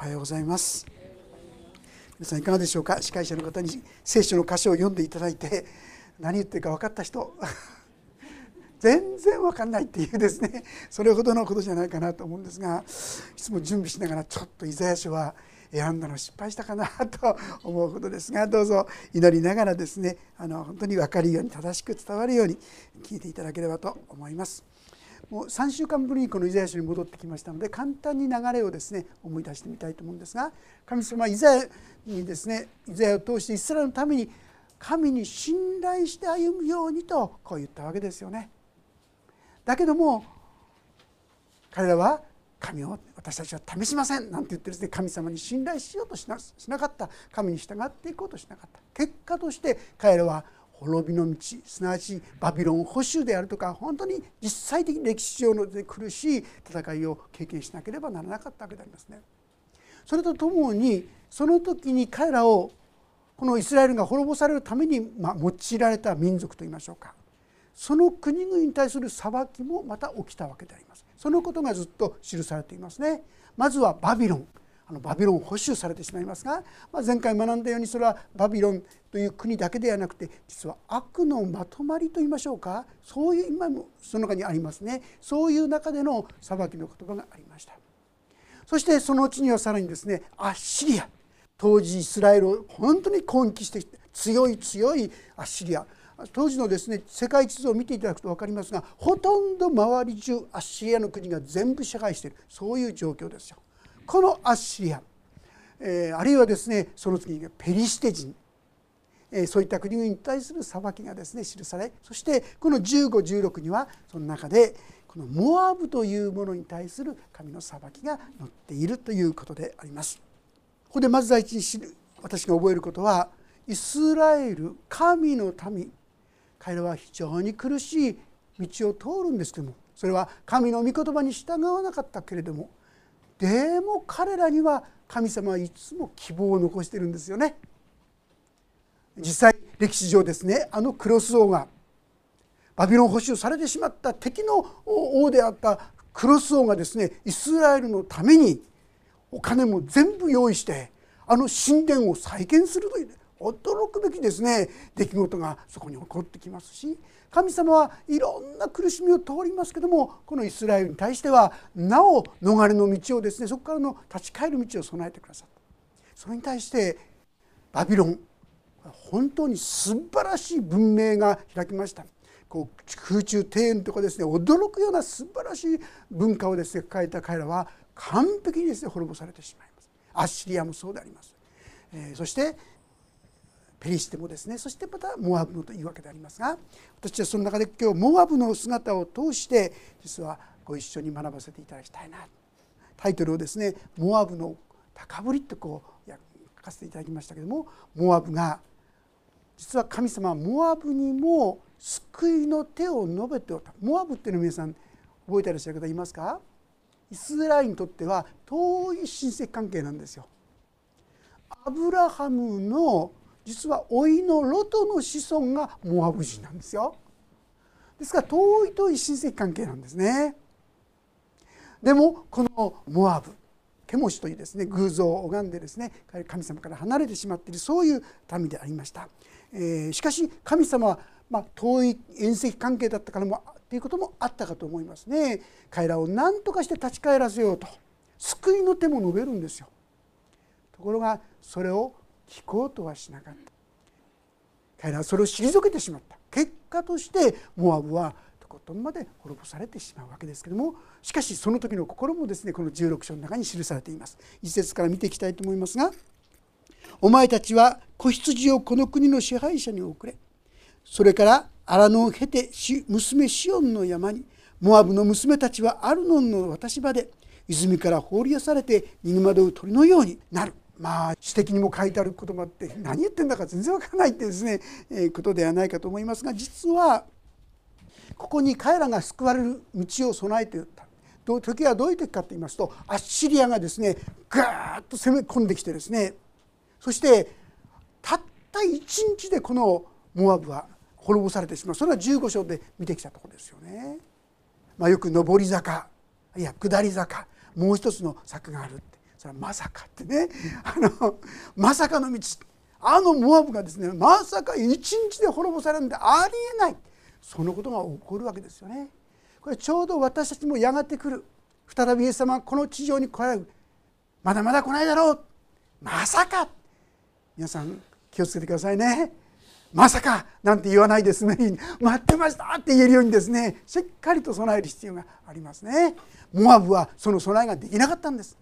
おはようございます。皆さんいかがでしょうか？司会者の方に聖書の箇所を読んでいただいて何言ってるか分かった人？全然分かんないっていうですね。それほどのことじゃないかなと思うんですがいつも準備しながらちょっとイザヤ書は選んだの失敗したかなと思うことですがどうぞ祈りながらですねあの本当に分かるように正しく伝わるように聞いていただければと思います。もう3週間ぶりにこのイザヤ書に戻ってきましたので簡単に流れをですね思い出してみたいと思うんですが神様はイザヤにですねイザヤを通してイスラエルのために神に信頼して歩むようにとこう言ったわけですよね。だけども彼らは神を私たちは試しませんなんて言ってですね神様に信頼しようとしなかった神に従っていこうとしなかった結果として彼らは滅びの道すなわちバビロン保守であるとか本当に実際的に歴史上の苦しい戦いを経験しなければならなかったわけでありますね。それとともにその時に彼らをこのイスラエルが滅ぼされるために、ま用いられた民族といいましょうか。その国々に対する裁きもまた起きたわけであります。そのことがずっと記されていますね。まずはバビロン。あのバビロン保守されてしまいますが、まあ、前回学んだようにそれはバビロンという国だけではなくて実は悪のまとまりといいましょうか。そういう今もその中にありますね。そういう中での裁きの言葉がありました。そしてそのうちにはさらにですねアッシリア。当時イスラエルを本当に攻撃してきて強い強いアッシリア。当時のですね世界地図を見ていただくと分かりますがほとんど周り中アッシリアの国が全部支配している。そういう状況ですよ。このアッシリア、えー、あるいはですねその次にペリシテ人、えー、そういった国々に対する裁きがですね記されそしてこの1516にはその中でこのモアブというものに対する神の裁きが載っているということであります。ここでまず第一に知る私が覚えることはイスラエル神の民彼らは非常に苦しい道を通るんですけどもそれは神の御言葉に従わなかったけれどもでも彼らには神様はいつも希望を残してるんですよね。実際歴史上ですねあのクロス王がバビロン保守されてしまった敵の王であったクロス王がですねイスラエルのためにお金も全部用意してあの神殿を再建するという驚くべきですね。出来事がそこに起こってきますし神様はいろんな苦しみを通りますけどもこのイスラエルに対してはなお逃れの道をですねそこからの立ち返る道を備えてくださった。それに対してバビロン本当に素晴らしい文明が開きました。こう空中庭園とかですね驚くような素晴らしい文化をですね抱えた彼らは完璧にですね滅ぼされてしまいます。アッシリアもそうであります、えー、そしてペリシテもですねそしてまたモアブもというわけでありますが私はその中で今日モアブの姿を通して実はご一緒に学ばせていただきたいな。タイトルをですね「モアブの高ぶり」ってこう書かせていただきましたけどもモアブが実は神様はモアブにも救いの手を述べておった。モアブっていうのを皆さん覚えてらっしゃる方いますか？イスラエルにとっては遠い親戚関係なんですよ。アブラハムの実は老いのロトの子孫がモアブ人なんですよ。ですから遠い遠い親戚関係なんですね。でもこのモアブケモシというですね偶像を拝んでですね神様から離れてしまっているそういう民でありました。えー、しかし神様は、まあ、遠い遠戚関係だったからもということもあったかと思いますね。彼らを何とかして立ち返らせようと救いの手も述べるんですよ。ところがそれを聞こうとはしなかった。彼らはそれを退けてしまった。結果としてモアブはとことんまで滅ぼされてしまうわけですけどもしかしその時の心もですねこの16章の中に記されています。一節から見ていきたいと思いますが「お前たちは子羊をこの国の支配者に送れ」それから荒野を経て娘シオンの山にモアブの娘たちはアルノンの渡し場で泉から放り出されて逃げ惑う鳥のようになる。まあ詩的にも書いてある言葉って何言ってんだか全然わからないってですね、えー、ことではないかと思いますが実はここに彼らが救われる道を備えていった時はどういう時かと言いますとアッシリアがですねガーッと攻め込んできてですねそしてたった1日でこのモアブは滅ぼされてしまう。それは15章で見てきたところですよね。まあ、よく上り坂いや下り坂もう一つの坂がある。それはまさかってね。あのまさかの道。あのモアブがですねまさか一日で滅ぼされるんでありえない。そのことが起こるわけですよね。これちょうど私たちもやがて来る。再びイエス様はこの地上に来られる。まだまだ来ないだろう。まさか。皆さん気をつけてくださいね。まさかなんて言わないですね。待ってましたって言えるようにですねしっかりと備える必要がありますね。モアブはその備えができなかったんです。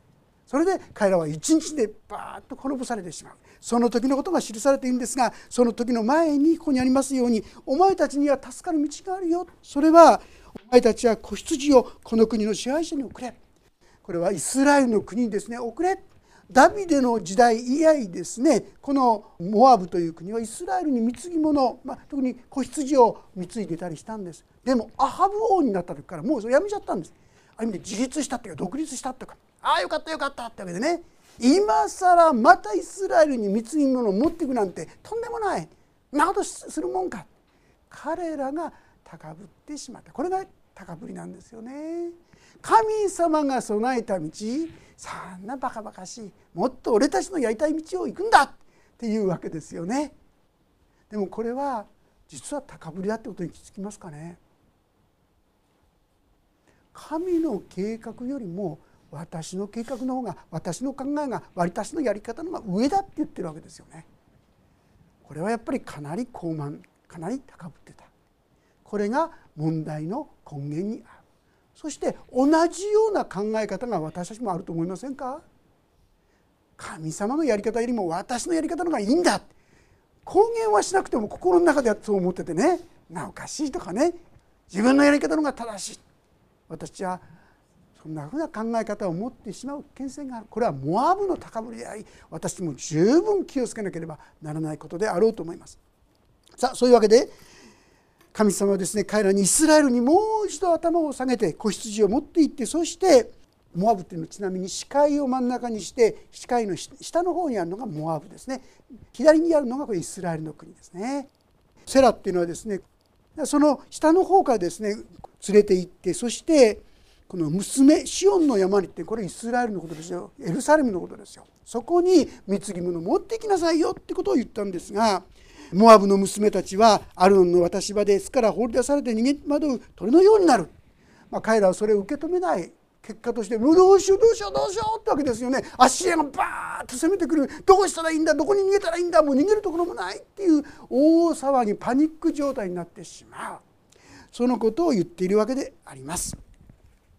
それで彼らは一日でバーッと滅ぼされてしまう。その時のことが記されているんですがその時の前にここにありますようにお前たちには助かる道があるよ。それはお前たちは子羊をこの国の支配者に送れ。これはイスラエルの国にですね。送れ。ダビデの時代以来ですね。このモアブという国はイスラエルに貢ぎ物、まあ、特に子羊を貢いでたりしたんです。でもアハブ王になった時からもうやめちゃったんです。ある意味で自立したっていうか独立したとかああよかったよかったってわけでね。今更またイスラエルに貢ぎ物を持っていくなんてとんでもない。なことするもんか。彼らが高ぶってしまった。これが高ぶりなんですよね。神様が備えた道そんなバカバカしい。もっと俺たちのやりたい道を行くんだ。っていうわけですよね。でもこれは実は高ぶりだってことに気づきますかね。神の計画よりも私の計画の方が私の考えが私のやり方の方が上だって言ってるわけですよね。これはやっぱりかなり高慢かなり高ぶってた。これが問題の根源にある。そして同じような考え方が私たちもあると思いませんか？神様のやり方よりも私のやり方の方がいいんだ。公言はしなくても心の中ではそう思っててね。なおかしいとかね。自分のやり方の方が正しい。私はそんなふうな考え方を持ってしまう危険性がある。これはモアブの高ぶりであり私も十分気をつけなければならないことであろうと思います。さあそういうわけで神様はですね彼らにイスラエルにもう一度頭を下げて子羊を持って行ってそしてモアブっていうのはちなみに視界を真ん中にして視界の下の方にあるのがモアブですね。左にあるのがこれイスラエルの国ですね。セラっていうのはですねその下の方からですね連れて行ってそしてこの娘シオンの山にってこれイスラエルのことですよ。エルサレムのことですよ。そこに貢ぎ物持ってきなさいよってことを言ったんですがモアブの娘たちはアルノンの渡し場で巣から放り出されて逃げ惑う鳥のようになる、まあ、彼らはそれを受け止めない。結果としてどうしようどうしようどうしようってわけですよね。足シがバーッと攻めてくる。どうしたらいいんだ？どこに逃げたらいいんだ？もう逃げるところもないっていう大騒ぎパニック状態になってしまう。そのことを言っているわけであります。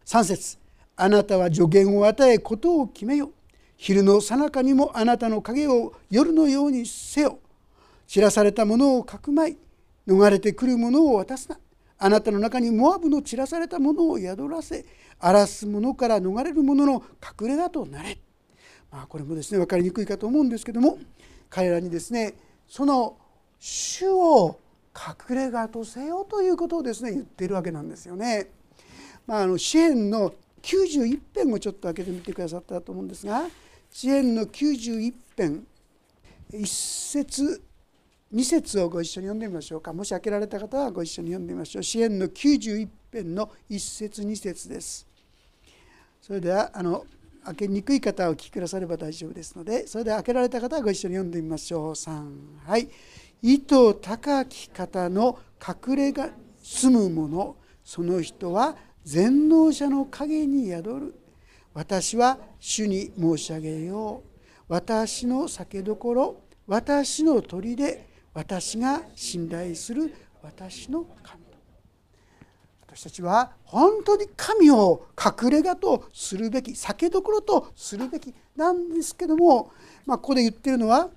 3節。あなたは助言を与えことを決めよ昼の最中にもあなたの影を夜のようにせよ。散らされたものをかくまい。逃れてくるものを渡すな。あなたの中にモアブの散らされたものを宿らせ。荒らす者から逃れる者の隠れ家となれ、まあ、これもですね分かりにくいかと思うんですけども彼らにですねその主を隠れ家とせよということをですね言っているわけなんですよね。まあ、あの支援の91編をちょっと開けてみてくださったと思うんですが支援の91編1節2節をご一緒に読んでみましょうか。もし開けられた方はご一緒に読んでみましょう。支援の91編の1節2節です。それではあの開けにくい方はお聞きくだされば大丈夫ですのでそれでは開けられた方はご一緒に読んでみましょう。3はい。意図高き方の隠れが住む者その人は全能者の陰に宿る。私は主に申し上げよう。私の酒どころ。私の砦。私が信頼する。私の神。私たちは本当に神を隠れ家とするべき。酒どころとするべきなんですけども、まあ、ここで言ってるのは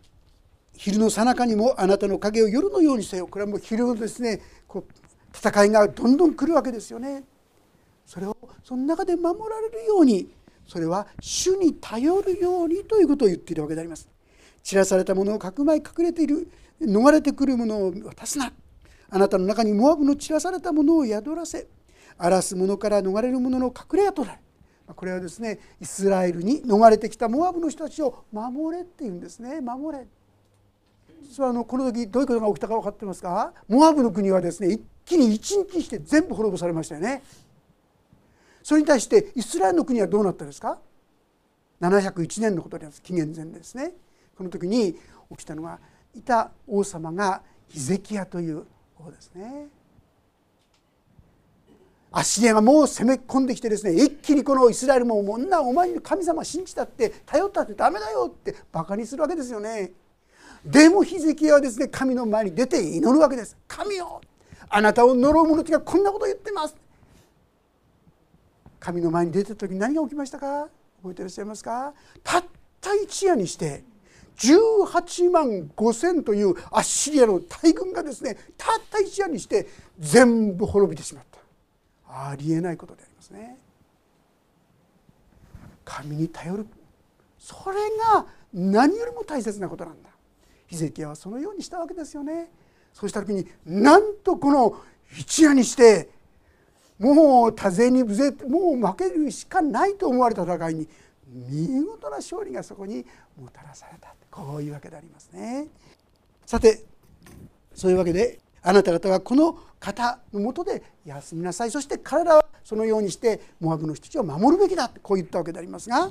昼の最中にもあなたの影を夜のようにせよ。これはもう昼のですねこう戦いがどんどん来るわけですよね。それをその中で守られるようにそれは主に頼るようにということを言っているわけであります。散らされたものをかくまい隠れている逃れてくるものを渡すな。あなたの中にモアブの散らされたものを宿らせ。荒らす者から逃れる者の隠れ家となるこれはですねイスラエルに逃れてきたモアブの人たちを守れっていうんですね。守れ。実はあのこの時どういうことが起きたか分かってますか？モアブの国はですね一気に一日して全部滅ぼされましたよね。それに対してイスラエルの国はどうなったんですか？701年のことです。紀元前ですね。この時に起きたのがいた王様がヒゼキヤという王ですね。アッシリアがもう攻め込んできてですね一気にこのイスラエルももんなお前に神様信じたって頼ったってダメだよってバカにするわけですよね。でもヒゼキヤはですね神の前に出て祈るわけです。神よあなたを呪う者たちがこんなこと言ってます。神の前に出た時何が起きましたか？覚えていらっしゃいますか？たった一夜にして18万5千というアッシリアの大軍がですねたった一夜にして全部滅びてしまった。ありえないことでありますね。神に頼る。それが何よりも大切なことなんだ。ヒゼキヤはそのようにしたわけですよね。そうした時になんとこの一夜にしてもう多勢に無勢もう負けるしかないと思われた戦いに見事な勝利がそこにもたらされた。こういうわけでありますね。さてそういうわけであなた方はこの方のもとで休みなさい。そして彼らはそのようにしてモアブの人たちを守るべきだ。こう言ったわけでありますが、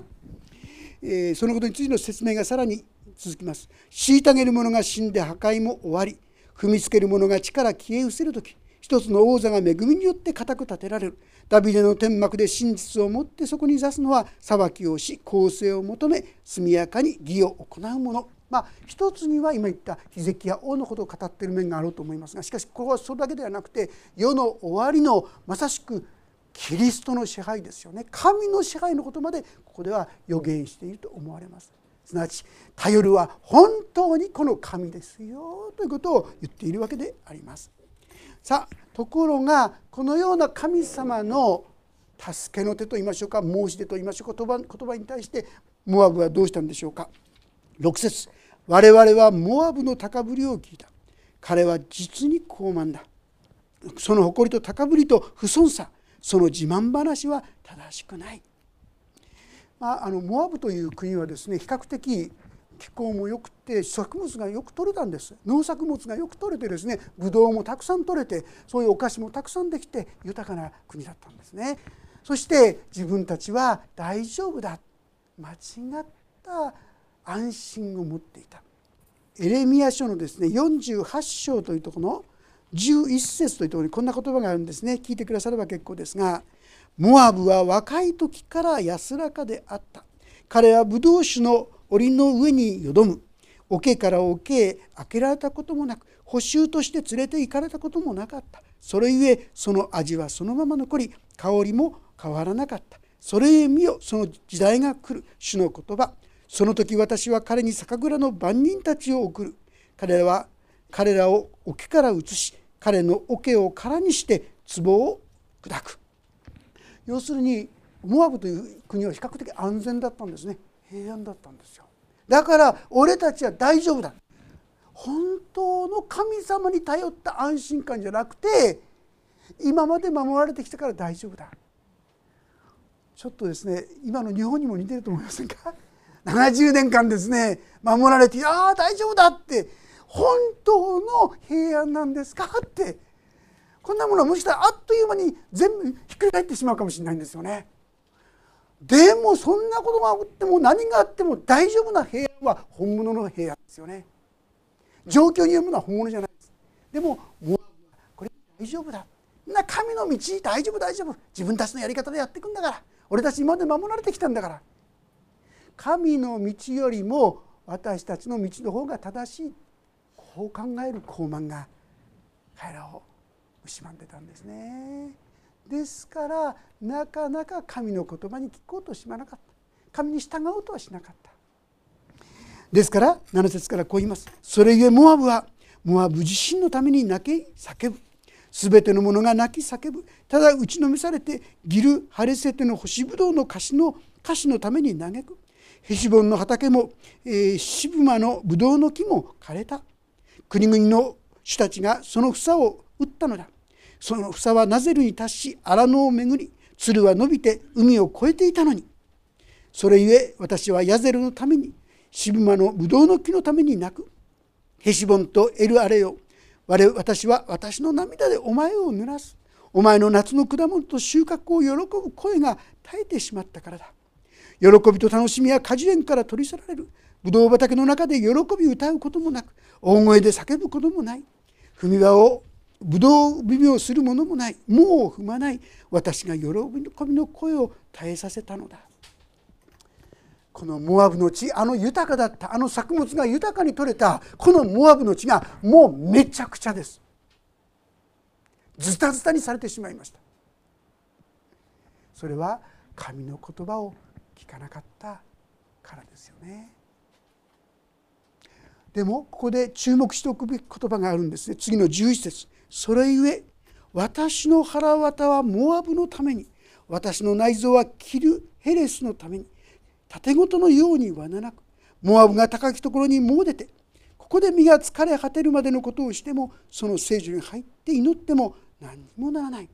えー、そのことについての説明がさらに続きます。虐げる者が死んで破壊も終わり踏みつける者が力消え失せる時一つの王座が恵みによって固く立てられる。ダビデの天幕で真実をもってそこに座すのは裁きをし公正を求め速やかに義を行う者。まあ一つには今言ったヒゼキヤ王のことを語っている面があると思いますがしかしここはそれだけではなくて世の終わりのまさしくキリストの支配ですよね。神の支配のことまでここでは予言していると思われます。すなわち頼るは本当にこの神ですよということを言っているわけであります。さあところがこのような神様の助けの手と言いましょうか申し出と言いましょうか言葉言葉に対してモアブはどうしたんでしょうか。6節。我々はモアブの高ぶりを聞いた。彼は実に高慢だ。その誇りと高ぶりと不遜さ。その自慢話は正しくない、まあ、あのモアブという国はですね比較的気候も良くて作物がよく取れたんです。農作物がよく取れてですねブドウもたくさん取れてそういうお菓子もたくさんできて豊かな国だったんですね。そして自分たちは大丈夫だ。間違った安心を持っていた。エレミア書のですね48章というとこの11節というところにこんな言葉があるんですね。聞いてくだされば結構ですが「モアブは若い時から安らかであった」「彼はブドウ酒の檻の上によどむ。桶から桶へ開けられたこともなく補修として連れて行かれたこともなかった。それゆえその味はそのまま残り香りも変わらなかった。それゆえ見よその時代が来る。主の言葉。その時私は彼に酒蔵の番人たちを送る。彼らは彼らを桶から移し彼の桶を空にして壺を砕く。要するにモアブという国は比較的安全だったんですね。平安だったんですよ。だから俺たちは大丈夫だ。本当の神様に頼った安心感じゃなくて今まで守られてきたから大丈夫だ。ちょっとですね今の日本にも似てると思いませんか？70年間ですね守られて「ああ大丈夫だ」って本当の平安なんですか？ってこんなものはもしかしたらあっという間に全部ひっくり返ってしまうかもしれないんですよね。でもそんなことがあっても何があっても大丈夫な平安は本物の平安ですよね。状況に読むのは本物じゃないです。でももうこれ大丈夫だ。な神の道大丈夫大丈夫。自分たちのやり方でやっていくんだから。俺たち今まで守られてきたんだから。神の道よりも私たちの道の方が正しい。こう考える高慢が彼らを蝕んでたんですね。ですからなかなか神の言葉に聞こうとしまなかった。神に従おうとはしなかった。ですから7節からこう言います。それゆえモアブはモアブ自身のために泣き叫ぶ。全てのものが泣き叫ぶ。ただ打ちのめされてギル・ハレセテの干しぶどうの菓子の菓子のために嘆く。ヘシボンの畑も、えー、シブマのブドウの木も枯れた。国々の主たちがその房を打ったのだ。その房はナゼルに達し荒野を巡り鶴は伸びて海を越えていたのに。それゆえ私はヤゼルのためにシブマのブドウの木のために泣く。ヘシボンとエルアレよ。我私は私の涙でお前を濡らす。お前の夏の果物と収穫を喜ぶ声が絶えてしまったからだ。喜びと楽しみは果樹園から取り去られる。ブドウ畑の中で喜び歌うこともなく大声で叫ぶこともない。踏み場をぶどう耳をするものもないもう踏まない私が喜びの声を絶えさせたのだこのモアブの地あの豊かだったあの作物が豊かに取れたこのモアブの地がもうめちゃくちゃですズタズタにされてしまいましたそれは神の言葉を聞かなかったからですよねでもここで注目しておくべき言葉があるんですね次の11節それゆえ私の腹渡はモアブのために私の内臓はキルヘレスのために盾ごとのように罠なくモアブが高きところにもう出てここで身が疲れ果てるまでのことをしてもその聖女に入って祈っても何にもならない。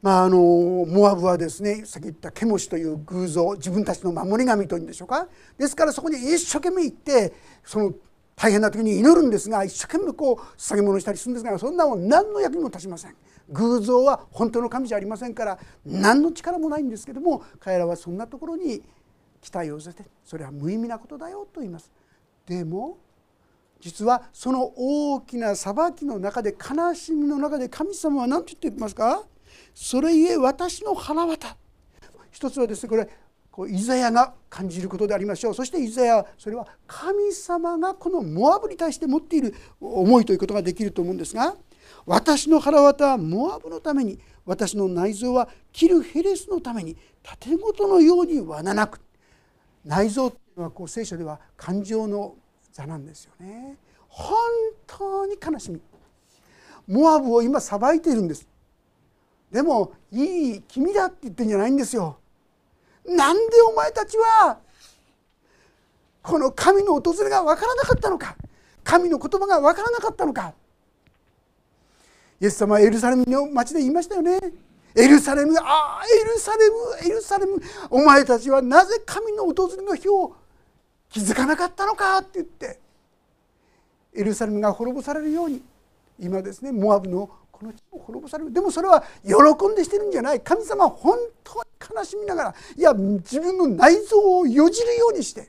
まあ、あのモアブはですねさっき言ったケモシという偶像自分たちの守り神というんでしょうかですからそこに一生懸命行ってその大変な時に祈るんですが一生懸命こう捧げ物したりするんですがそんなもん何の役にも立ちません。偶像は本当の神じゃありませんから何の力もないんですけども彼らはそんなところに期待を寄せてそれは無意味なことだよと言います。でも実はその大きな裁きの中で悲しみの中で神様は何て言ってますか？それゆえ私の腹渡。一つはですねこれこうイザヤが感じることでありましょう。そしてイザヤそれは神様がこのモアブに対して持っている思いということができると思うんですが私の腹渡はモアブのために私の内臓はキルヘレスのために盾ごとのように罠なく内臓っていうのはこう聖書では感情の座なんですよね。本当に悲しみ。モアブを今裁いているんです。でもいい君だって言ってんじゃないんですよ。なんでお前たちはこの神の訪れが分からなかったのか？神の言葉が分からなかったのか？イエス様はエルサレムの町で言いましたよね。エルサレムああエルサレムエルサレムお前たちはなぜ神の訪れの日を気づかなかったのか？って言ってエルサレムが滅ぼされるように今ですねモアブのこの地を滅ぼされる。でもそれは喜んでしてるんじゃない。神様は本当に悲しみながらいや自分の内臓をよじるようにして。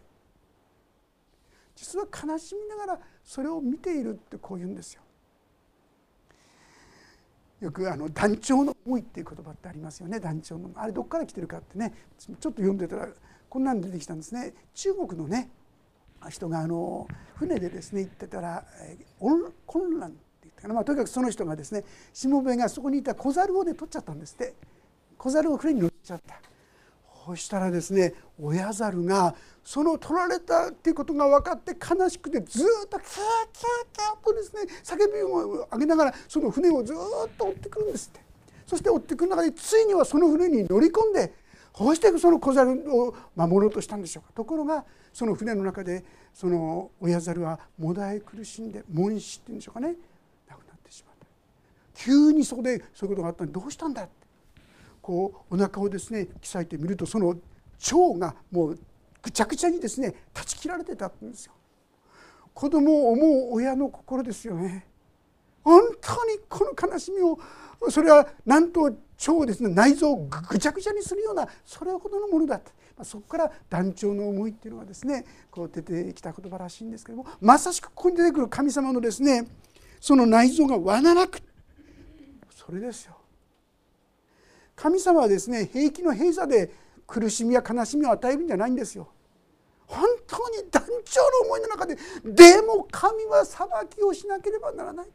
実は悲しみながらそれを見ているってこう言うんですよ。よくあの団長の思いっていう言葉ってありますよね。団長の。あれどっから来てるかってね。ちょっと読んでたらこんなん出てきたんですね。中国のね人があの船でですね行ってたら混乱。かな、まあ、とにかくその人がですねしもべがそこにいた小猿をね取っちゃったんですって。小猿を船に乗っちゃった。そしたらですね親猿がその取られたっていうことが分かって悲しくてずっとキャーキャーキャーとですね叫びを上げながらその船をずっと追ってくるんですって。そして追ってくる中でついにはその船に乗り込んでこうしてその小猿を守ろうとしたんでしょうか。ところがその船の中でその親猿はもだえ苦しんで悶死っていうんでしょうかね。急にそこでそういうことがあったのにどうしたんだってこうお腹をですねきいてみるとその腸がもうぐちゃぐちゃにですね断ち切られてたんですよ。子供を思う親の心ですよね。本当にこの悲しみをそれはなんと腸をですね内臓をぐちゃぐちゃにするようなそれほどのものだったまそこから団長の思いっていうのがですねこう出てきた言葉らしいんですけどもまさしくここに出てくる神様のですねその内臓が罠なくそれですよ。神様はですね平気の閉鎖で苦しみや悲しみを与えるんじゃないんですよ。本当に団長の思いの中ででも神は裁きをしなければならない。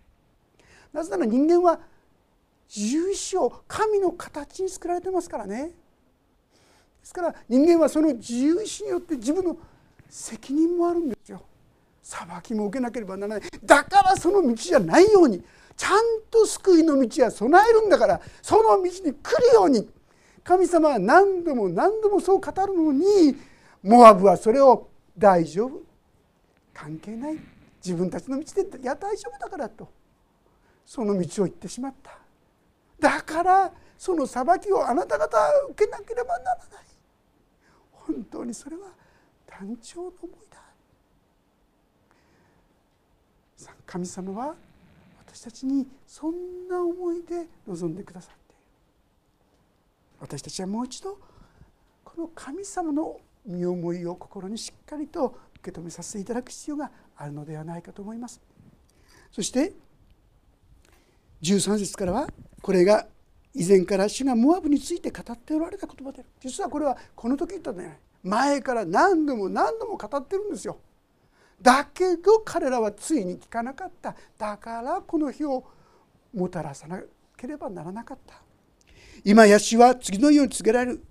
なぜなら人間は自由意志を神の形に作られてますからね。ですから人間はその自由意志によって自分の責任もあるんですよ。裁きも受けなければならない。だからその道じゃないようにちゃんと救いの道は備えるんだからその道に来るように。神様は何度も何度もそう語るのにモアブはそれを大丈夫。関係ない。自分たちの道でいや大丈夫だからと。その道を行ってしまった。だからその裁きをあなた方は受けなければならない。本当にそれは単調の思いだ。神様は私たちにそんな思いで臨んでくださっている。私たちはもう一度この神様の身思いを心にしっかりと受け止めさせていただく必要があるのではないかと思います。そして13節からはこれが以前から主がモアブについて語っておられた言葉である。実はこれはこの時言ったんじゃない。前から何度も何度も語ってるんですよ。だけど彼らはついに聞かなかった。だからこの日をもたらさなければならなかった。今や主は次のように告げられる。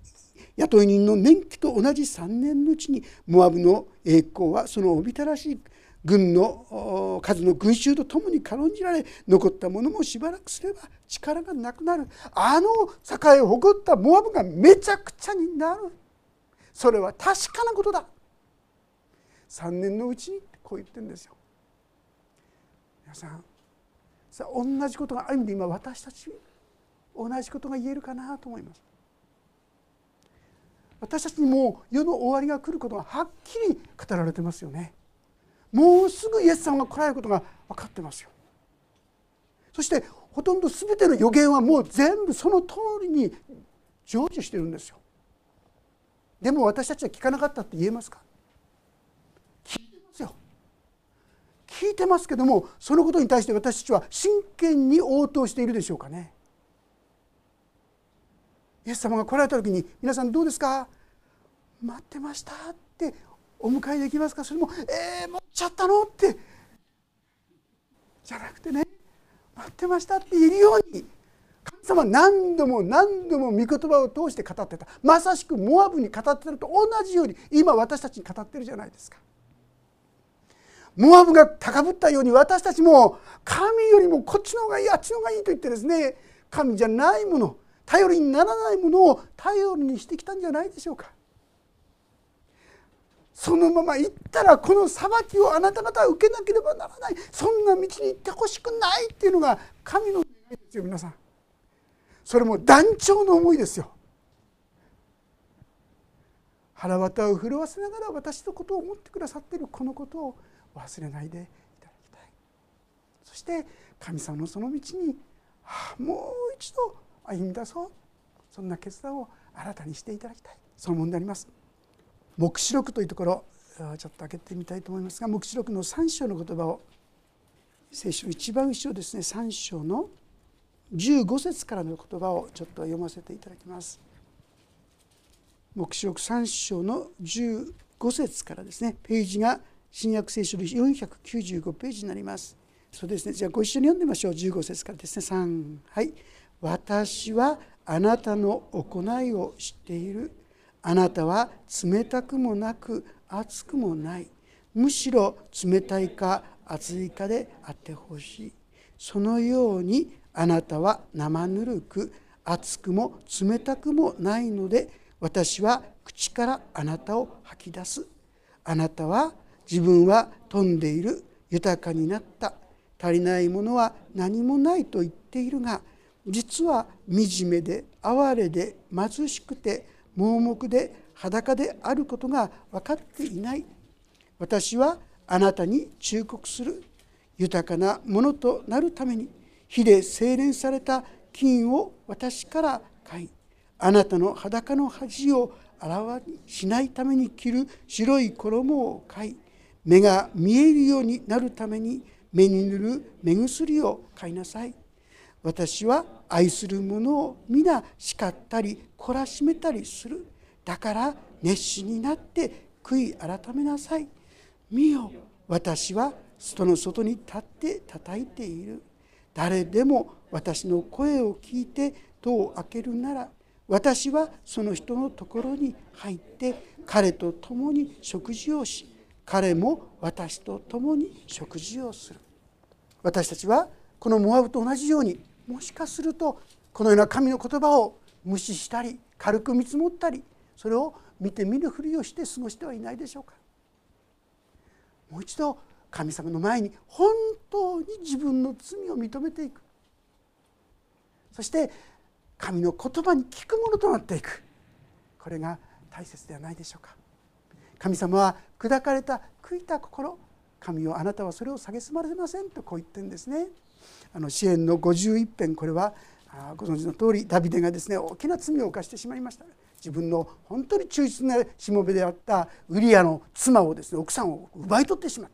雇い人の年季と同じ3年のうちにモアブの栄光はそのおびたらしい軍の数の群衆とともに軽んじられ残った者もしばらくすれば力がなくなる。あの栄を誇ったモアブがめちゃくちゃになる。それは確かなことだ。3年のうちにこう言ってるんですよ。皆さんさあ同じことがある意味で今私たち同じことが言えるかなと思います。私たちにも世の終わりが来ることがはっきり語られてますよね。もうすぐイエス様が来られることが分かってますよ。そしてほとんど全ての予言はもう全部その通りに成就してるんですよ。でも私たちは聞かなかったって言えますか聞いてますよ聞いてますけどもそのことに対して私たちは真剣に応答しているでしょうかね。イエス様が来られた時に皆さんどうですか？待ってましたってお迎えできますか？それも「えー、待っちゃったの?」って。じゃなくてね待ってましたって言えるように。神様何度も何度も御言葉を通して語ってた。まさしくモアブに語ってたのと同じように今私たちに語ってるじゃないですか。モアブが高ぶったように私たちも神よりもこっちの方がいいあっちの方がいいと言ってですね神じゃないもの頼りにならないものを頼りにしてきたんじゃないでしょうか。そのまま行ったらこの裁きをあなた方は受けなければならない。そんな道に行ってほしくないっていうのが神の願いですよ皆さん。それも団長の思いですよ。腹渡を震わせながら私のことを思ってくださっているこのことを忘れないでいただきたい。そして神様のその道に、はあ、もう一度歩み出そう。そんな決断を新たにしていただきたい。そのものであります。黙示録というところちょっと開けてみたいと思いますが黙示録の3章の言葉を聖書の一番後ろですね3章の15節からの言葉をちょっと読ませていただきます。黙示録3章の15節からですねページが新約聖書で495ページになります。そうですね。じゃあご一緒に読んでみましょう。15節からですね。3はい「私はあなたの行いを知っている」あなたは冷たくもなく熱くもない。むしろ冷たいか熱いかであってほしい。そのようにあなたは生ぬるく熱くも冷たくもないので私は口からあなたを吐き出す。あなたは自分は飛んでいる豊かになった。足りないものは何もないと言っているが実は惨めで哀れで貧しくて盲目で裸であることが分かっていない。私はあなたに忠告する。豊かなものとなるために火で精錬された金を私から買い。あなたの裸の恥をあらわにしないために着る白い衣を買い。目が見えるようになるために目に塗る目薬を買いなさい。私は愛する者を皆叱ったり懲らしめたりする。だから熱心になって悔い改めなさい。見よ私は外の外に立って叩いている。誰でも私の声を聞いて戸を開けるなら私はその人のところに入って彼と共に食事をし彼も私と共に食事をする。私たちはこのモアブと同じようにもしかするとこのような神の言葉を無視したり軽く見積もったりそれを見て見ぬふりをして過ごしてはいないでしょうか。もう一度神様の前に本当に自分の罪を認めていく。そして神の言葉に聞くものとなっていく。これが大切ではないでしょうか。神様は砕かれた悔いた心神をあなたはそれを蔑まれませんとこう言ってんですね。あの支援の51編これはご存知の通りダビデがですね大きな罪を犯してしまいました。自分の本当に忠実なしもべであったウリアの妻をですね奥さんを奪い取ってしまう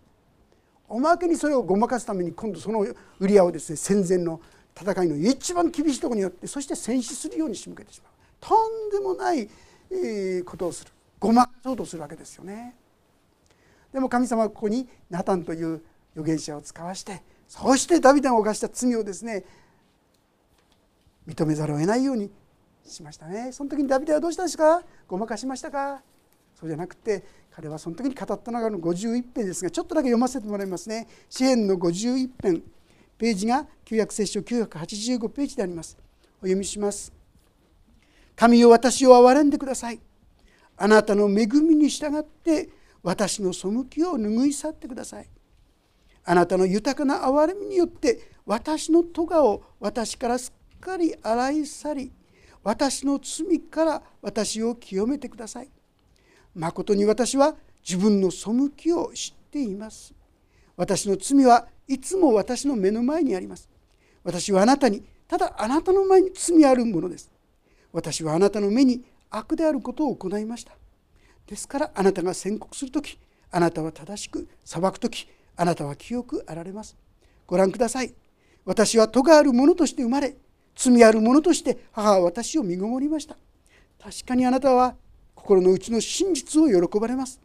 おまけにそれをごまかすために今度そのウリアをですね戦前の戦いの一番厳しいところによってそして戦死するように仕向けてしまう。とんでもないことをする。ごまかそうとするわけですよね。でも神様はここにナタンという預言者を使わしてそしてダビデが犯した罪をですね認めざるを得ないようにしましたね。その時にダビデはどうしたんですか？ごまかしましたか？そうじゃなくて彼はその時に語ったのがの51編ですがちょっとだけ読ませてもらいますね。支援の51編ページが旧約聖書985ページであります。お読みします。神よ私を憐れんでください。あなたの恵みに従って私の背きを拭い去ってください。あなたの豊かな憐れみによって私の咎を私からすっかり洗い去り私の罪から私を清めてください。まことに私は自分の背きを知っています。私の罪はいつも私の目の前にあります。私はあなたにただあなたの前に罪あるものです。私はあなたの目に悪であることを行いました。ですからあなたが宣告する時あなたは正しく裁く時あなたは清くあられます。ご覧ください。私は戸がある者として生まれ罪ある者として母は私を身ごもりました。確かにあなたは心の内の真実を喜ばれます。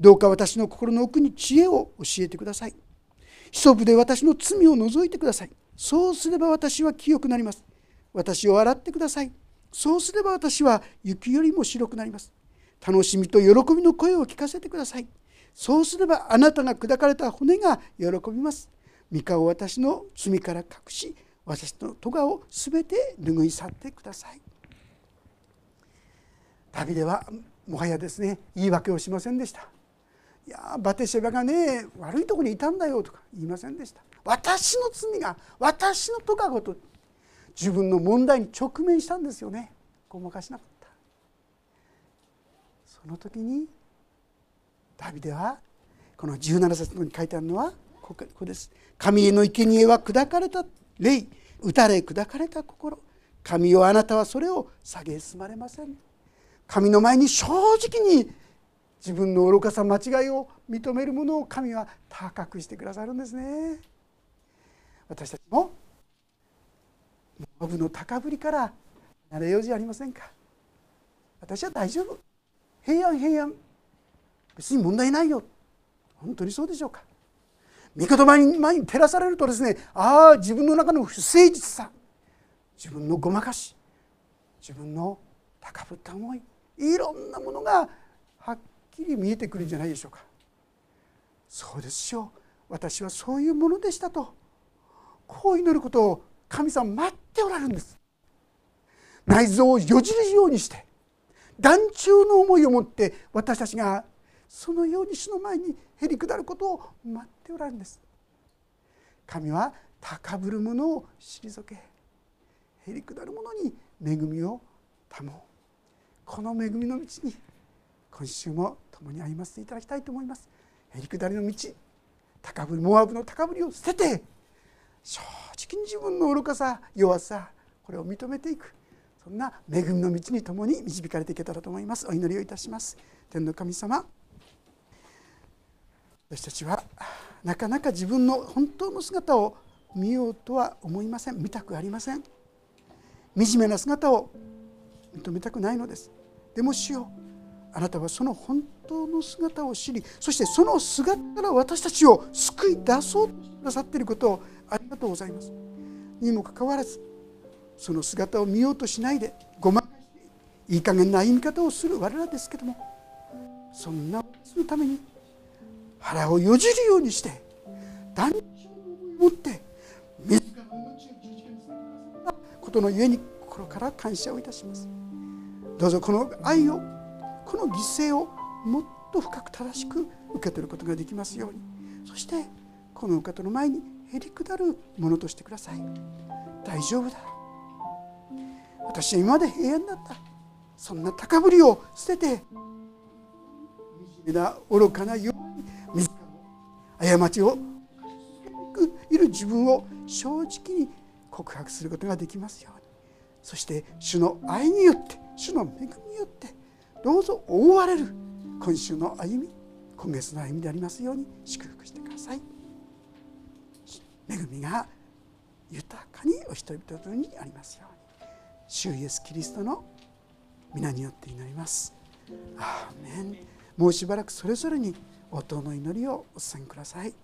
どうか私の心の奥に知恵を教えてください。ヒソプで私の罪を除いてください。そうすれば私は清くなります。私を洗ってください。そうすれば私は雪よりも白くなります。楽しみと喜びの声を聞かせてください。そうすればあなたが砕かれた骨が喜びます。三河を私の罪から隠し私の咎を全て拭い去ってください。旅ではもはやですね言い訳をしませんでした。いやバテシェバがね悪いとこにいたんだよとか言いませんでした。私の罪が私の咎ごと自分の問題に直面したんですよね。ごまかしなかった。その時にダビデはこの17節のに書いてあるのはここです。神への生贄は砕かれた。霊打たれ砕かれた心。神よあなたはそれを蔑まれません。神の前に正直に自分の愚かさ間違いを認めるものを神は高くしてくださるんですね。私たちもモブの高ぶりからなれようじゃありませんか。私は大丈夫。平安平安。別に問題ないよ。本当にそうでしょうか。御言葉に前に照らされるとですねああ自分の中の不誠実さ。自分のごまかし。自分の高ぶった思い。いろんなものがはっきり見えてくるんじゃないでしょうか。そうですよ。私はそういうものでしたと。こう祈ることを神様待っておられるんです。内臓をよじるようにして団中の思いを持って私たちがそのように主の前にへり下ることを待っておられるんです。神は高ぶる者を退けへり下る者に恵みを保う。この恵みの道に今週も共に歩ませていただきたいと思います。へり下りの道高ぶるモアブの高ぶりを捨てて正直に自分の愚かさ弱さこれを認めていく。そんな恵みの道に共に導かれていけたらと思います。お祈りをいたします。天の神様私たちはなかなか自分の本当の姿を見ようとは思いません。見たくありません。惨めな姿を認めたくないのです。でも主よあなたはその本当の姿を知りそしてその姿から私たちを救い出そうとくださっていることをありがとうございます。にもかかわらずその姿を見ようとしないでごまかしていい加減な歩み方をする我らですけどもそんな私のために腹をよじるようにして断腸を持って自らの命を十字架にさことのゆえに心から感謝をいたします。どうぞこの愛をこの犠牲をもっと深く正しく受け取ることができますように。そしてこのお方の前にへりくだるものとしてください。大丈夫だ。私は今まで平安だった。そんな高ぶりを捨てて惨めな愚かな弱過ちをいる自分を正直に告白することができますように。そして主の愛によって主の恵みによってどうぞ覆われる今週の歩み今月の歩みでありますように祝福してください。恵みが豊かにお人々にありますように。主イエスキリストの皆によって祈ります。アーメン。もうしばらくそれぞれに応答の祈りをお伝えください。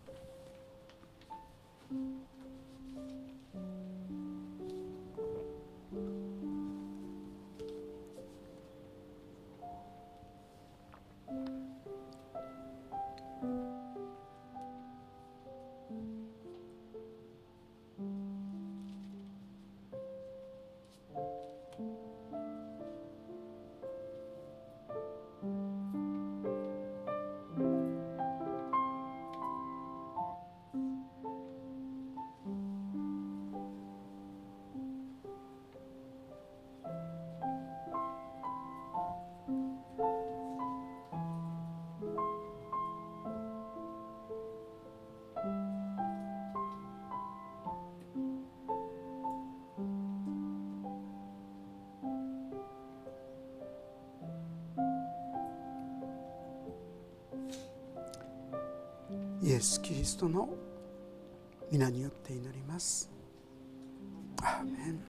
イエス・キリストの皆によって祈ります。